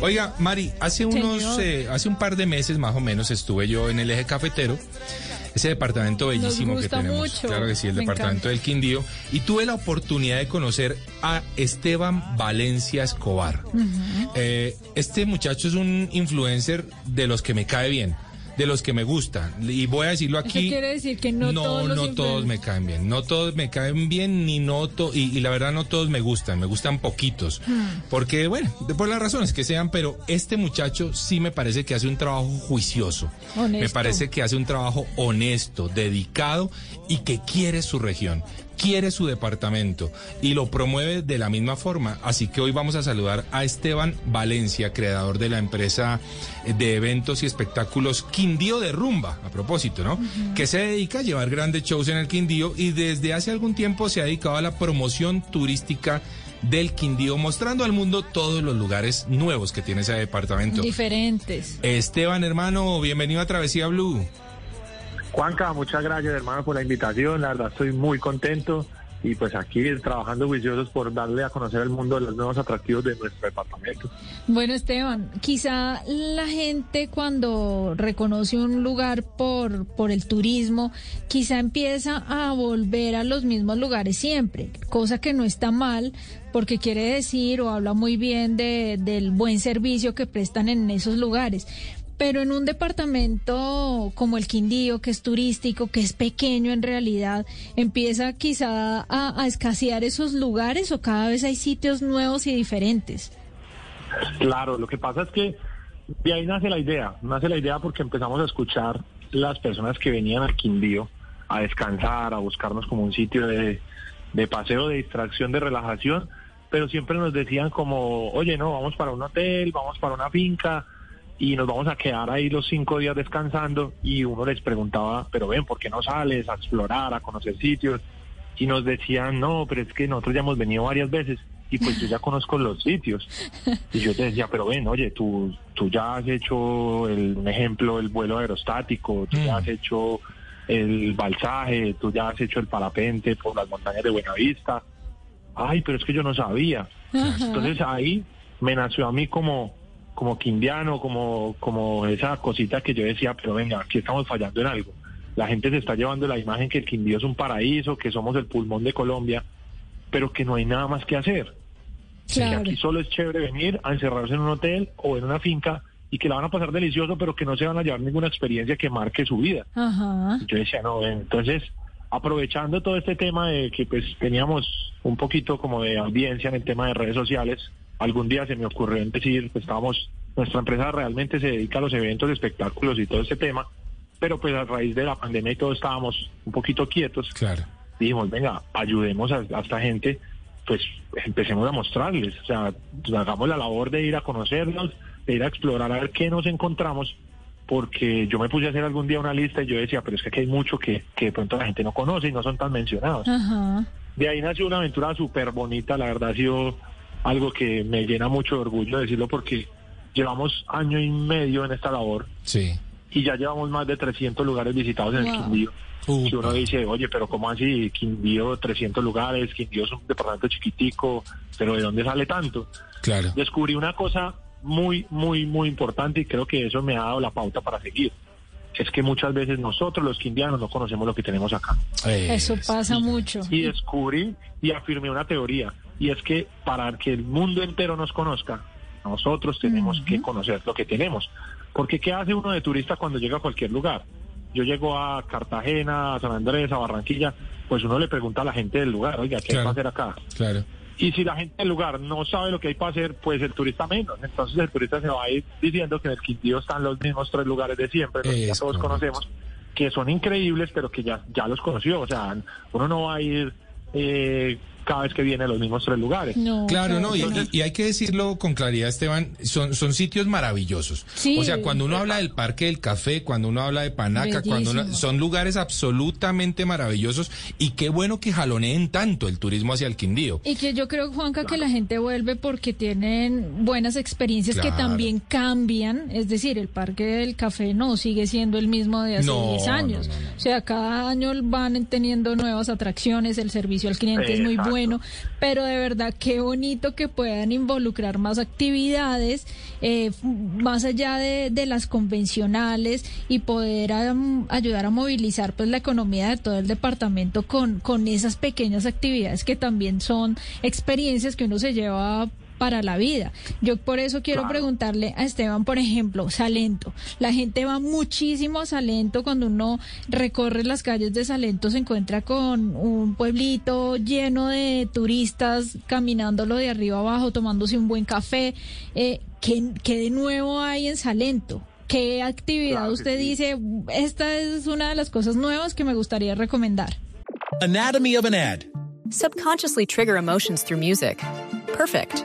Oiga, Mari, hace unos, eh, hace un par de meses más o menos estuve yo en el eje cafetero, ese departamento bellísimo que tenemos. mucho. Claro que sí, el Me departamento encanta. del Quindío. Y tuve la oportunidad de conocer a Esteban Valencia Escobar. Eh, este muchacho es un influencer de los que me cae bien. De los que me gustan. Y voy a decirlo Eso aquí. quiere decir que no todos los no todos me influencers- caen bien. No todos me caen bien, ni no to- y, y la verdad no todos me gustan. Me gustan poquitos. Hmm. Porque, bueno, por las razones que sean, pero este muchacho sí me parece que hace un trabajo juicioso. Honesto. Me parece que hace un trabajo honesto, dedicado y que quiere su región, quiere su departamento y lo promueve de la misma forma. Así que hoy vamos a saludar a Esteban Valencia, creador de la empresa de eventos y espectáculos Quindío de Rumba, a propósito, ¿no? Que se dedica a llevar grandes shows en el Quindío y desde hace algún tiempo se ha dedicado a la promoción turística del Quindío, mostrando al mundo todos los lugares nuevos que tiene ese departamento. Diferentes. Esteban, hermano, bienvenido a Travesía Blue. Juanca, muchas gracias hermano por la invitación, la verdad estoy muy contento y pues aquí trabajando juiciosos por darle a conocer al mundo los nuevos atractivos de nuestro departamento. Bueno, Esteban, quizá la gente cuando reconoce un lugar por, por el turismo, quizá empieza a volver a los mismos lugares siempre, cosa que no está mal, porque quiere decir o habla muy bien de, del buen servicio que prestan en esos lugares. Pero en un departamento como el Quindío, que es turístico, que es pequeño en realidad, empieza quizá a, escasear esos lugares o cada vez hay sitios nuevos y diferentes. Claro, lo que pasa es que de ahí nace la idea, nace la idea porque empezamos a escuchar las personas que venían al Quindío a descansar, a buscarnos como un sitio de, de paseo, de distracción, de relajación, pero siempre nos decían como, oye, no, vamos para un hotel, vamos para una finca y nos vamos a quedar ahí los cinco días descansando y uno les preguntaba, pero ven, ¿por qué no sales a explorar, a conocer sitios? Y nos decían, no, pero es que nosotros ya hemos venido varias veces y pues yo ya conozco los sitios. Y yo te decía, pero ven, oye, tú, tú ya has hecho, el, un ejemplo, el vuelo aerostático, tú ya Mm. has hecho el balsaje, tú ya has hecho el parapente por las montañas de Buenavista. Ay, pero es que yo no sabía. Entonces ahí me nació a mí como, como quindiano, como, como esa cosita que yo decía, pero venga, aquí estamos fallando en algo. La gente se está llevando la imagen que el Quindío es un paraíso, que somos el pulmón de Colombia, pero que no hay nada más que hacer. Que Claro. aquí solo es chévere venir a encerrarse en un hotel o en una finca y que la van a pasar delicioso, pero que no se van a llevar ninguna experiencia que marque su vida. Ajá. Yo decía, no, ven, entonces, aprovechando todo este tema de que pues teníamos un poquito como de audiencia en el tema de redes sociales, algún día se me ocurrió en decir, pues estábamos, nuestra empresa realmente se dedica a los eventos, espectáculos y todo este tema, pero pues a raíz de la pandemia y todo estábamos un poquito quietos, Claro. dijimos, venga, ayudemos a, a esta gente, pues empecemos a mostrarles, o sea, pues, hagamos la labor de ir a conocerlos, de ir a explorar a ver qué nos encontramos, porque yo me puse a hacer algún día una lista y yo decía, pero es que aquí hay mucho que, que de pronto la gente no conoce y no son tan mencionados. Ajá. De ahí nació una aventura súper bonita, la verdad ha sido algo que me llena mucho de orgullo decirlo porque llevamos año y medio en esta labor Sí. y ya llevamos más de 300 lugares visitados en el Wow. Quindío. Upa. Si uno dice, oye, pero ¿cómo así? Quindío, 300 lugares, Quindío es un departamento chiquitico, pero ¿de dónde sale tanto? Claro. Descubrí una cosa muy, muy, muy importante y creo que eso me ha dado la pauta para seguir. Es que muchas veces nosotros los quindianos no conocemos lo que tenemos acá. Eso pasa mucho. Y descubrí y afirmé una teoría, y es que para que el mundo entero nos conozca, nosotros tenemos que conocer lo que tenemos. Porque ¿qué hace uno de turista cuando llega a cualquier lugar? Yo llego a Cartagena, a San Andrés, a Barranquilla, pues uno le pregunta a la gente del lugar, oiga, ¿qué hay para hacer acá? Claro. Y si la gente del lugar no sabe lo que hay para hacer, pues el turista menos. Entonces el turista se va a ir diciendo que en el Quindío están los mismos tres lugares de siempre, los que ya todos correcto. conocemos, que son increíbles, pero que ya, ya los conoció. O sea, uno no va a ir eh, cada vez que viene a los mismos tres lugares. No, Claro, no, y, que y- y hay que decirlo con claridad, Esteban, son, son sitios maravillosos. Sí. o sea, cuando uno habla del Parque del Café, cuando uno habla de Panaca, cuando uno- son lugares absolutamente maravillosos y qué bueno que jaloneen tanto el turismo hacia el Quindío. Y que yo creo, Juanca, que la gente vuelve porque tienen buenas experiencias que también cambian. Es decir, el Parque del Café no sigue siendo el mismo de hace No, 10 años. no, no, no. O sea, cada año van teniendo nuevas atracciones, el servicio al cliente es muy Exacto. Bueno, pero de verdad qué bonito que puedan involucrar más actividades, eh, más allá de, de las convencionales y poder ayudar a movilizar pues la economía de todo el departamento con, con esas pequeñas actividades que también son experiencias que uno se lleva para la vida. Yo por eso quiero Claro. preguntarle a Esteban, por ejemplo, Salento. La gente va muchísimo a Salento cuando uno recorre las calles de Salento se encuentra con un pueblito lleno de turistas caminándolo de arriba abajo, tomándose un buen café. Eh, ¿qué, qué de nuevo hay en Salento? ¿Qué actividad Claro usted sí. dice, esta es una de las cosas nuevas que me gustaría recomendar? Anatomy of an ad. Subconsciously trigger emotions through music. Perfect.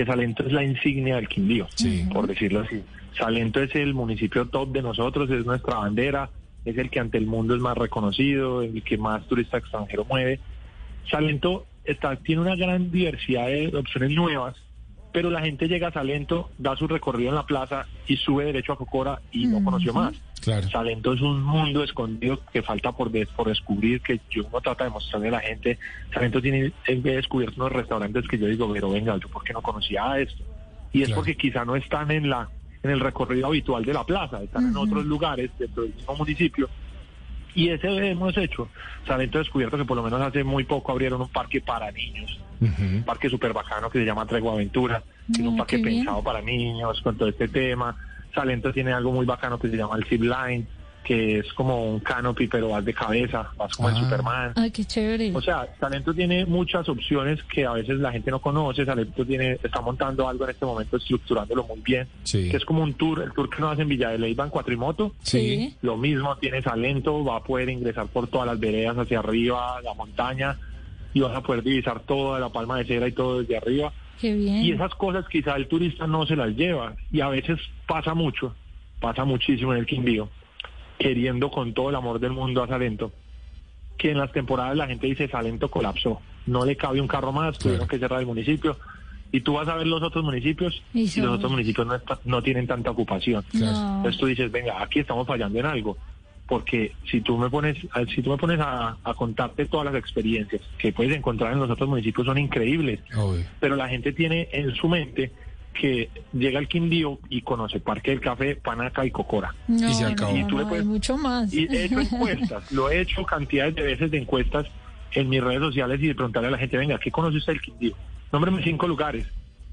que Salento es la insignia del Quindío, Sí. por decirlo así. Salento es el municipio top de nosotros, es nuestra bandera, es el que ante el mundo es más reconocido, el que más turista extranjero mueve. Salento está, tiene una gran diversidad de opciones nuevas, pero la gente llega a Salento, da su recorrido en la plaza y sube derecho a Cocora y no conoció más. Claro. Salento es un mundo escondido que falta por, des- por descubrir, que yo no trata de mostrarle a la gente. Salento tiene he descubierto unos restaurantes que yo digo, pero venga, yo por qué no conocía esto. Y es Claro. porque quizá no están en la en el recorrido habitual de la plaza, están en otros lugares dentro del mismo municipio. Y ese hemos hecho. Salento ha descubierto que por lo menos hace muy poco abrieron un parque para niños, un parque súper bacano que se llama Tregua Aventura, que es un Mm, parque pensado para niños con todo este tema. Salento tiene algo muy bacano que se llama el zip line, que es como un canopy, pero vas de cabeza, vas como Ah. el Superman. Ay, qué chévere. O sea, Salento tiene muchas opciones que a veces la gente no conoce. Salento tiene, está montando algo en este momento, estructurándolo muy bien, Sí. que es como un tour, el tour que nos hacen en Villa de Leyva en cuatrimoto. Sí. Lo mismo tiene Salento, va a poder ingresar por todas las veredas hacia arriba, la montaña, y vas a poder divisar toda la palma de cera y todo desde arriba. Qué bien. Y esas cosas quizá el turista no se las lleva. Y a veces pasa mucho, pasa muchísimo en el Quindío, queriendo con todo el amor del mundo a Salento, que en las temporadas la gente dice Salento colapsó, no le cabe un carro más, tuvieron que cerrar el municipio. Y tú vas a ver los otros municipios Y los otros municipios no, tienen tanta ocupación. No. Entonces tú dices, venga, aquí estamos fallando en algo. Porque si tú me pones, a- si tú me pones a, a contarte todas las experiencias que puedes encontrar en los otros municipios son increíbles Obvio. pero la gente tiene en su mente que llega al Quindío y conoce Parque del Café, Panaca y Cocora. No, Y se acabó. no, Y tú le puedes- hay mucho más. Y he hecho encuestas, lo he hecho cantidades de veces de encuestas en mis redes sociales y de preguntarle a la gente, venga, ¿qué conoce usted del Quindío? Nómbreme cinco lugares.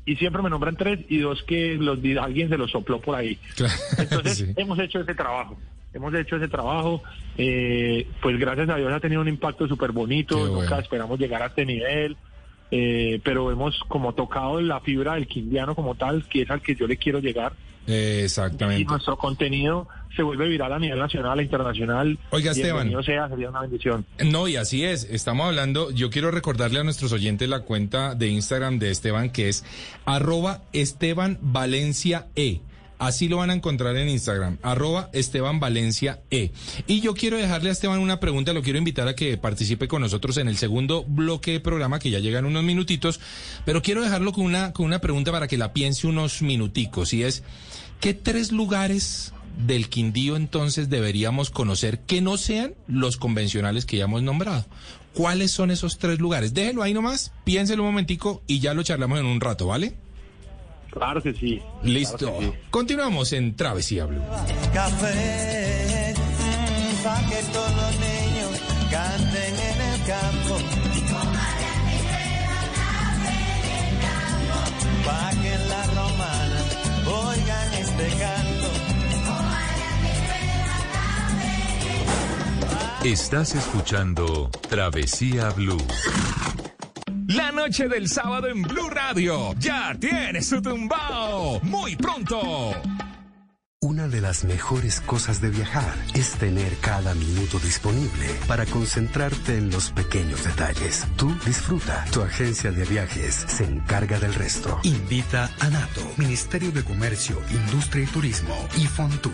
Y siempre me nombran tres y dos que los alguien se los sopló por ahí. Claro. Entonces Sí. hemos hecho ese trabajo. Hemos hecho ese trabajo, eh, pues gracias a Dios ha tenido un impacto súper bonito, Qué nunca bueno. esperamos llegar a este nivel, eh, pero hemos como tocado la fibra del quindiano como tal, que es al que yo le quiero llegar, Eh, y Exactamente. nuestro contenido se vuelve viral a nivel nacional e internacional. Oiga, Esteban. Sea, sería una bendición. No, y así es. Estamos hablando, yo quiero recordarle a nuestros oyentes la cuenta de Instagram de Esteban, que es arroba Esteban Valencia E. Así lo van a encontrar en Instagram, arroba Esteban Valencia E. Y yo quiero dejarle a Esteban una pregunta, lo quiero invitar a que participe con nosotros en el segundo bloque de programa, que ya llegan unos minutitos, pero quiero dejarlo con una, con una pregunta para que la piense unos minuticos, y es, ¿qué tres lugares del Quindío entonces deberíamos conocer que no sean los convencionales que ya hemos nombrado? ¿Cuáles son esos tres lugares? Déjelo ahí nomás, piénselo un momentico y ya lo charlamos en un rato, ¿vale? Claro que sí. Listo. Claro que sí. Continuamos en Travesía Blue. Café, para que todos los niños canten en el campo. Para que la romana oigan este canto. Estás escuchando Travesía Blue. La noche del sábado en Blue Radio ya tiene su tumbao. Muy pronto. Una de las mejores cosas de viajar es tener cada minuto disponible para concentrarte en los pequeños detalles. Tú disfruta. Tu agencia de viajes se encarga del resto. Invita a NATO, Ministerio de Comercio, Industria y Turismo y Fontour.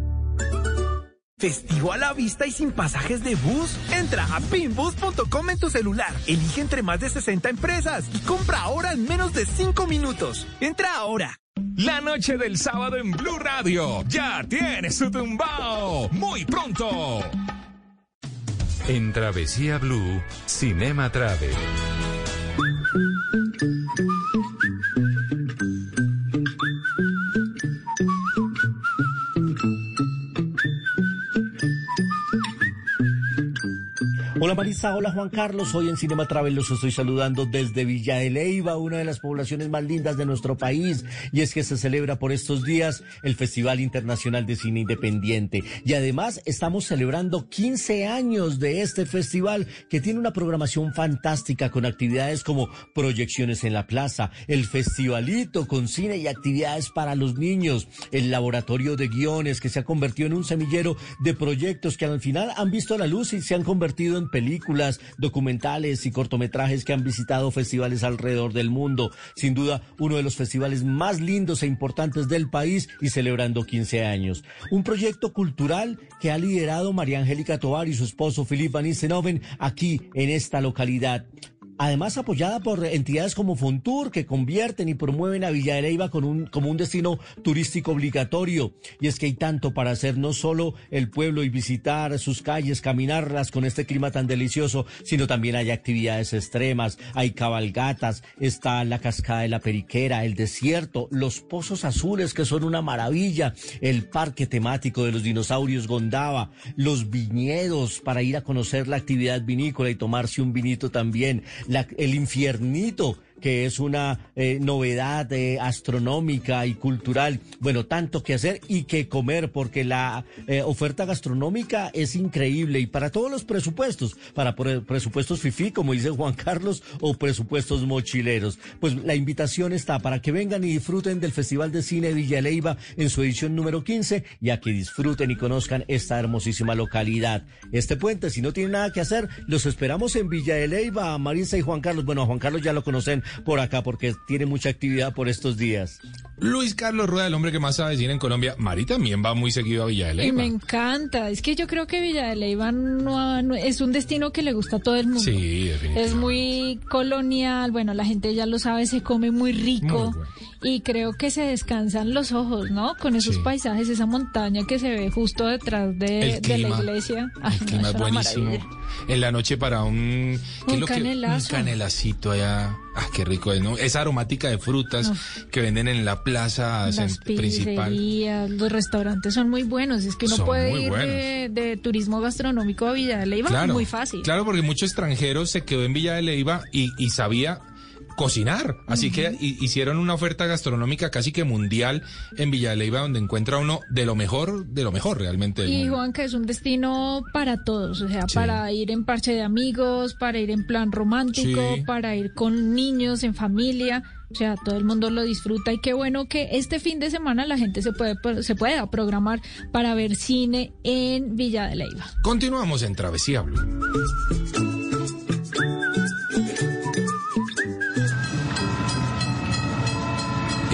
Festival a la vista y sin pasajes de bus. Entra a pinbus.com en tu celular. Elige entre más de 60 empresas y compra ahora en menos de 5 minutos. Entra ahora. La noche del sábado en Blue Radio ya tiene su tumbao. Muy pronto. En Travesía Blue, Cinema Travel. Hola Marisa, hola Juan Carlos, hoy en Cinema Travel los estoy saludando desde Villa de una de las poblaciones más lindas de nuestro país, y es que se celebra por estos días el Festival Internacional de Cine Independiente. Y además estamos celebrando 15 años de este festival que tiene una programación fantástica con actividades como proyecciones en la plaza, el festivalito con cine y actividades para los niños, el laboratorio de guiones que se ha convertido en un semillero de proyectos que al final han visto la luz y se han convertido en películas, documentales y cortometrajes que han visitado festivales alrededor del mundo. Sin duda, uno de los festivales más lindos e importantes del país y celebrando 15 años. Un proyecto cultural que ha liderado María Angélica Tovar y su esposo Philip Van Nistelrooy aquí en esta localidad además apoyada por entidades como Fontour que convierten y promueven a Villa de con un, como un destino turístico obligatorio. Y es que hay tanto para hacer, no solo el pueblo y visitar sus calles, caminarlas con este clima tan delicioso, sino también hay actividades extremas, hay cabalgatas, está la cascada de la Periquera, el desierto, los pozos azules que son una maravilla, el parque temático de los dinosaurios Gondaba, los viñedos para ir a conocer la actividad vinícola y tomarse un vinito también, el infiernito que es una eh, novedad eh, astronómica y cultural. Bueno, tanto que hacer y que comer, porque la eh, oferta gastronómica es increíble y para todos los presupuestos, para presupuestos FIFI, como dice Juan Carlos, o presupuestos mochileros. Pues la invitación está para que vengan y disfruten del Festival de Cine Villa Leiva en su edición número 15 y a que disfruten y conozcan esta hermosísima localidad. Este puente, si no tienen nada que hacer, los esperamos en Villa de Leiva, Marisa y Juan Carlos. Bueno, a Juan Carlos ya lo conocen por acá porque tiene mucha actividad por estos días. Luis Carlos Rueda, el hombre que más sabe decir en Colombia. Mari también va muy seguido a Villa de Leyva. Y me encanta. Es que yo creo que Villa de Leyva no, es un destino que le gusta a todo el mundo. Sí, Es muy colonial. Bueno, la gente ya lo sabe, se come muy rico. Y creo que se descansan los ojos, ¿no? Con esos paisajes, esa montaña que se ve justo detrás de, la iglesia. el clima es buenísimo. En la noche para un... un canelazo. un canelacito allá. Ah, qué rico es, ¿no? Esa aromática de frutas que venden en la plaza Las principal. Los restaurantes son muy buenos. Es que uno puede ir de, turismo gastronómico a Villa de Leyva muy fácil. Claro, porque muchos extranjeros se quedó en Villa de Leyva y, y sabía cocinar. Así que hicieron una oferta gastronómica casi que mundial en Villa de Leyva, donde encuentra uno de lo mejor, de lo mejor realmente. y Juan, que es un destino para todos, o sea, para ir en parche de amigos, para ir en plan romántico, para ir con niños, en familia. O sea, todo el mundo lo disfruta y qué bueno que este fin de semana la gente se puede se pueda programar para ver cine en Villa de Leyva. Continuamos en Travesía Blue.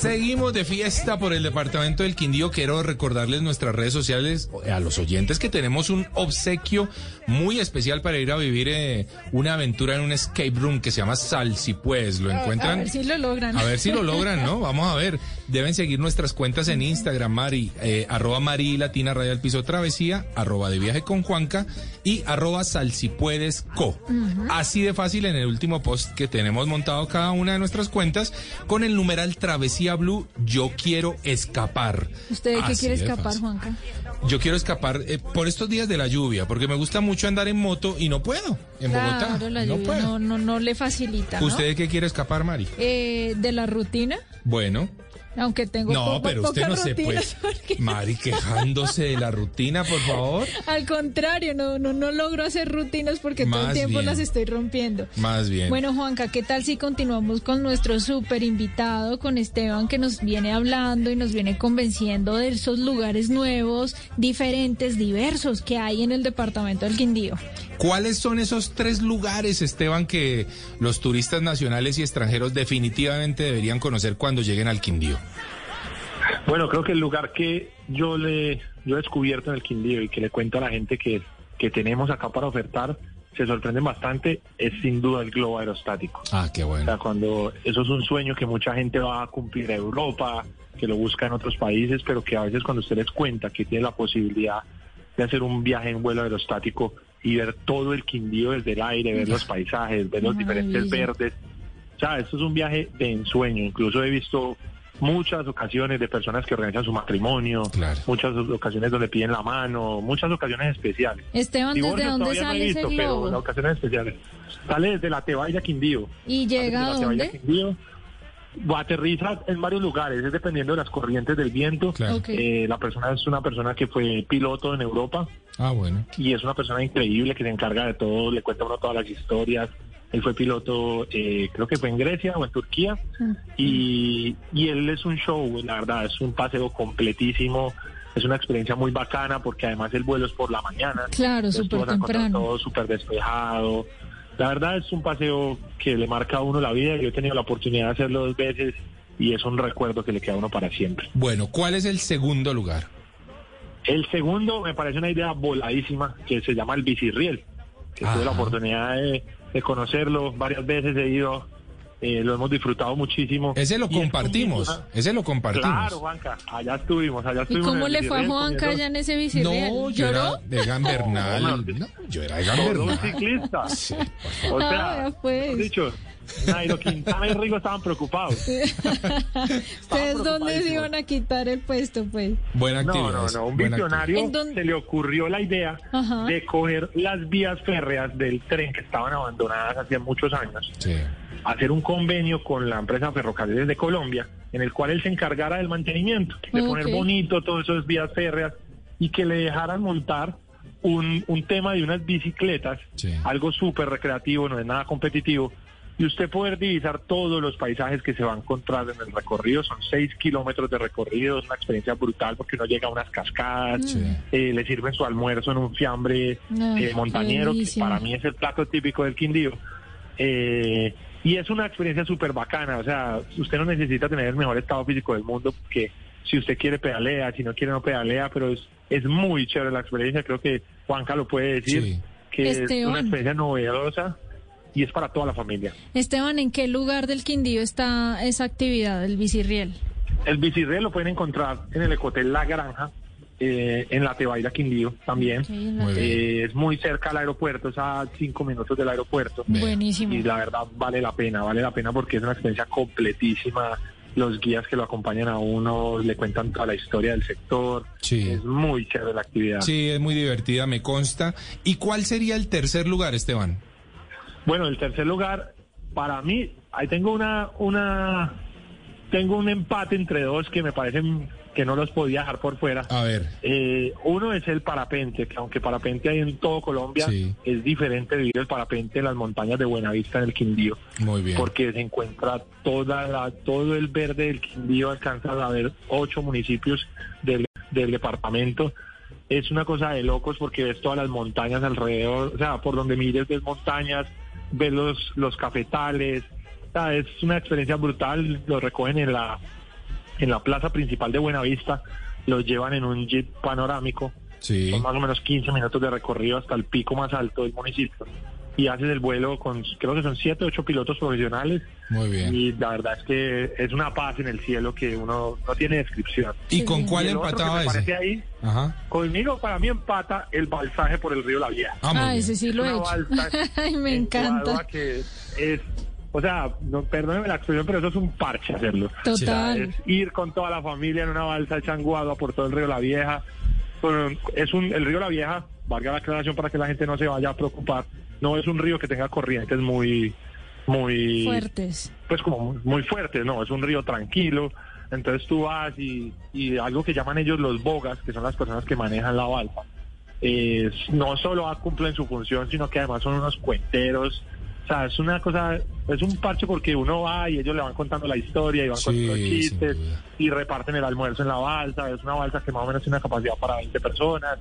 Seguimos de fiesta por el departamento del Quindío. Quiero recordarles nuestras redes sociales a los oyentes que tenemos un obsequio muy especial para ir a vivir eh, una aventura en un escape room que se llama Sal si puedes. ¿Lo encuentran? A ver si lo logran. A ver si lo logran, ¿no? Vamos a ver. Deben seguir nuestras cuentas en Instagram, Mari, eh, arroba Mari Latina Radio al Piso Travesía, arroba de viaje con Juanca y arroba Sal si puedes co. Así de fácil en el último post que tenemos montado cada una de nuestras cuentas con el numeral Travesía Blue, yo quiero escapar. ¿Usted de qué quiere escapar. Juanca? Yo quiero escapar eh, por estos días de la lluvia, porque me gusta mucho andar en moto y no puedo en Bogotá. La no lluvia puedo. no, no, no le facilita. ¿Usted de qué quiere escapar, Mari? Eh, de la rutina, Bueno. Aunque tengo No, poco- pero usted no se puede. porque- Mari, quejándose de la rutina, por favor. Al contrario, no, no, no logro hacer rutinas porque todo el tiempo bien. las estoy rompiendo. Más bien. Bueno, Juanca, ¿qué tal si continuamos con nuestro súper invitado, con Esteban, que nos viene hablando y nos viene convenciendo de esos lugares nuevos, diferentes, diversos que hay en el departamento del Quindío? ¿Cuáles son esos tres lugares, Esteban, que los turistas nacionales y extranjeros definitivamente deberían conocer cuando lleguen al Quindío? Bueno, creo que el lugar que yo le yo he descubierto en el Quindío y que le cuento a la gente que, que tenemos acá para ofertar, se sorprenden bastante, es sin duda el globo aerostático. Ah, qué O bueno. sea, cuando eso es un sueño que mucha gente va a cumplir a Europa, que lo busca en otros países, pero que a veces cuando usted les cuenta que tiene la posibilidad de hacer un viaje en vuelo aerostático y ver todo el Quindío desde el aire, ver los paisajes, ver los diferentes verdes. O sea, esto es un viaje de ensueño. Incluso he visto muchas ocasiones de personas que organizan su matrimonio, Claro. muchas ocasiones donde piden la mano, muchas ocasiones especiales. Esteban, ¿desde dónde todavía no he sale ese visto, pero globo? ocasiones especiales. Sale desde la Tebaida Quindío. ¿Y llega a dónde? Quindío. O aterriza en varios lugares, es dependiendo de las corrientes del viento. Claro. Ok. Eh, la persona es una persona que fue piloto en Europa Ah, bueno. y es una persona increíble que se encarga de todo, le cuenta a uno todas las historias. Él fue piloto, eh, creo que fue en Grecia o en Turquía, y, y él es un show, la verdad, es un paseo completísimo, es una experiencia muy bacana porque además el vuelo es por la mañana. Claro, súper temprano. Todo súper despejado. La verdad es un paseo que le marca a uno la vida. Yo he tenido la oportunidad de hacerlo dos veces y es un recuerdo que le queda a uno para siempre. Bueno, ¿cuál es el segundo lugar? El segundo me parece una idea voladísima que se llama el bicirriel. Que tuve la oportunidad de, de conocerlo varias veces, he ido, eh, lo hemos disfrutado muchísimo. Ese lo Y es compartimos. una- Ese lo compartimos. Claro, Juanca, allá estuvimos, allá ¿Y estuvimos. en cómo le fue a Juanca allá en ese bicirriel? No, yo ¿Lloró? era de Egan Bernal. No, No, yo era Egan Todo un ciclista. Sí, por favor. O Ah, sea, vea, pues. dicho, Nairo Quintana y Rigo estaban preocupados. ¿Ustedes dónde se iban a quitar el puesto, pues? Buena No, actividad. no, no. Un buena visionario se le ocurrió la idea Ajá. de coger las vías férreas del tren que estaban abandonadas hace muchos años. Sí. hacer un convenio con la empresa Ferrocarriles de Colombia, en el cual él se encargara del mantenimiento, de poner bonito todas esas vías férreas y que le dejaran montar un, un tema de unas bicicletas, Sí. algo súper recreativo, no es nada competitivo, y usted poder divisar todos los paisajes que se va a encontrar en el recorrido. Son seis kilómetros de recorrido, es una experiencia brutal porque uno llega a unas cascadas, Sí. eh, le sirven su almuerzo en un fiambre eh, montañero, que para mí es el plato típico del Quindío. Eh, y es una experiencia súper bacana, o sea, usted no necesita tener el mejor estado físico del mundo, porque si usted quiere pedalea, si no quiere no pedalea, pero es, es muy chévere la experiencia, creo que Juanca lo puede decir, Sí. que es una experiencia novedosa y es para toda la familia. Esteban, ¿en qué lugar del Quindío está esa actividad, el bicirriel? El bicirriel lo pueden encontrar en el Ecotel La Granja, eh, en la Tebaida Quindío también. Sí, la- Muy bien. Eh, es muy cerca al aeropuerto, es a cinco minutos del aeropuerto. Buenísimo. Y la verdad vale la pena, vale la pena porque es una experiencia completísima. Los guías que lo acompañan a uno le cuentan toda la historia del sector. Sí. Es muy chévere la actividad. Sí, es muy divertida, me consta. ¿Y cuál sería el tercer lugar, Esteban? Bueno, el tercer lugar, para mí, ahí tengo una, una, tengo un empate entre dos que me parecen que no los podía dejar por fuera. A ver. Eh, uno es el parapente, que aunque parapente hay en todo Colombia, Sí. es diferente vivir el parapente en las montañas de Buenavista en el Quindío. Muy bien. porque se encuentra toda la, todo el verde del Quindío, alcanza a ver ocho municipios del, del departamento. Es una cosa de locos porque ves todas las montañas alrededor, o sea, por donde mires ves montañas, ves los, los cafetales, es una experiencia brutal, lo recogen en la en la plaza principal de Buenavista, los llevan en un jeep panorámico. Sí. Son más o menos 15 minutos de recorrido hasta el pico más alto del municipio. Y haces el vuelo con, creo que son 7 o 8 pilotos profesionales. Muy bien. Y la verdad es que es una paz en el cielo que uno no tiene descripción. ¿Y con cuál que empataba ese? parece ahí, Ajá. conmigo para mí empata el balsaje por el río La Vieja. Ah, Ah, ese sí lo he hecho. Ay, me en encanta. Que es, o sea, no, perdóneme la expresión, pero eso es un parche hacerlo. Total. Es ir con toda la familia en una balsa hecha en Guadua por todo el río La Vieja. Bueno, es un, el río La Vieja, valga la aclaración para que la gente no se vaya a preocupar, no es un río que tenga corrientes muy, muy, Fuertes. pues como muy, muy fuertes, no, es un río tranquilo. Entonces tú vas y, y algo que llaman ellos los bogas, que son las personas que manejan la balsa, no solo cumplen su función, sino que además son unos cuenteros. O sea, es una cosa, es un parche porque uno va y ellos le van contando la historia y van Sí, contando chistes y reparten el almuerzo en la balsa. Es una balsa que más o menos tiene una capacidad para 20 personas.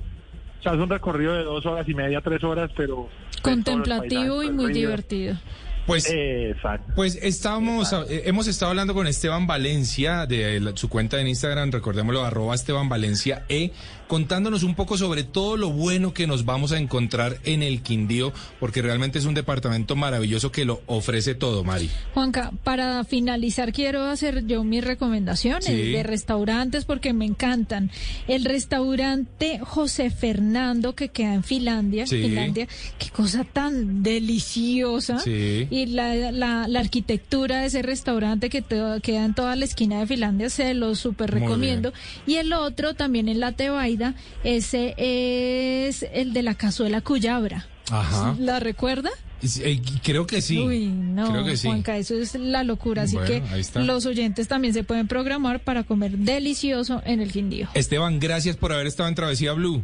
O sea, es un recorrido de dos horas y media, tres horas, pero... Contemplativo y muy divertido. Pues, Exacto. pues estábamos, eh, hemos estado hablando con Esteban Valencia de la- su cuenta en Instagram, recordémoslo, arroba Esteban Valencia E, contándonos un poco sobre todo lo bueno que nos vamos a encontrar en el Quindío, porque realmente es un departamento maravilloso que lo ofrece todo, Mari. Juanca, para finalizar quiero hacer yo mis recomendaciones Sí. de restaurantes porque me encantan. El restaurante José Fernando que queda en Finlandia, Sí. Finlandia, qué cosa tan deliciosa. Sí. Y la, la, la arquitectura de ese restaurante que to- queda en toda la esquina de Finlandia, se lo súper recomiendo. Y el otro también en la Tebaida, ese es el de la cazuela Cuyabra. Ajá. ¿La recuerda? Eh, creo que sí. Uy, no, Creo que sí. Juanca, eso es la locura. Así Bueno, que los oyentes también se pueden programar para comer delicioso en el Quindío. Esteban, gracias por haber estado en Travesía Blue.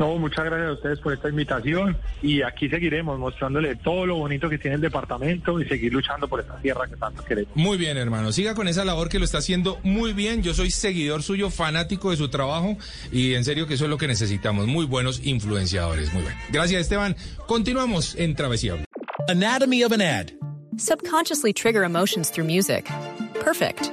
No, muchas gracias a ustedes por esta invitación y aquí seguiremos mostrándole todo lo bonito que tiene el departamento y seguir luchando por esta tierra que tanto queremos. Muy bien, hermano. Siga con esa labor que lo está haciendo muy bien. Yo soy seguidor suyo, fanático de su trabajo y en serio que eso es lo que necesitamos. Muy buenos influenciadores. Muy bien. Gracias, Esteban. Continuamos en Travesía. Anatomy of an ad. Subconsciously trigger emotions through music. Perfect.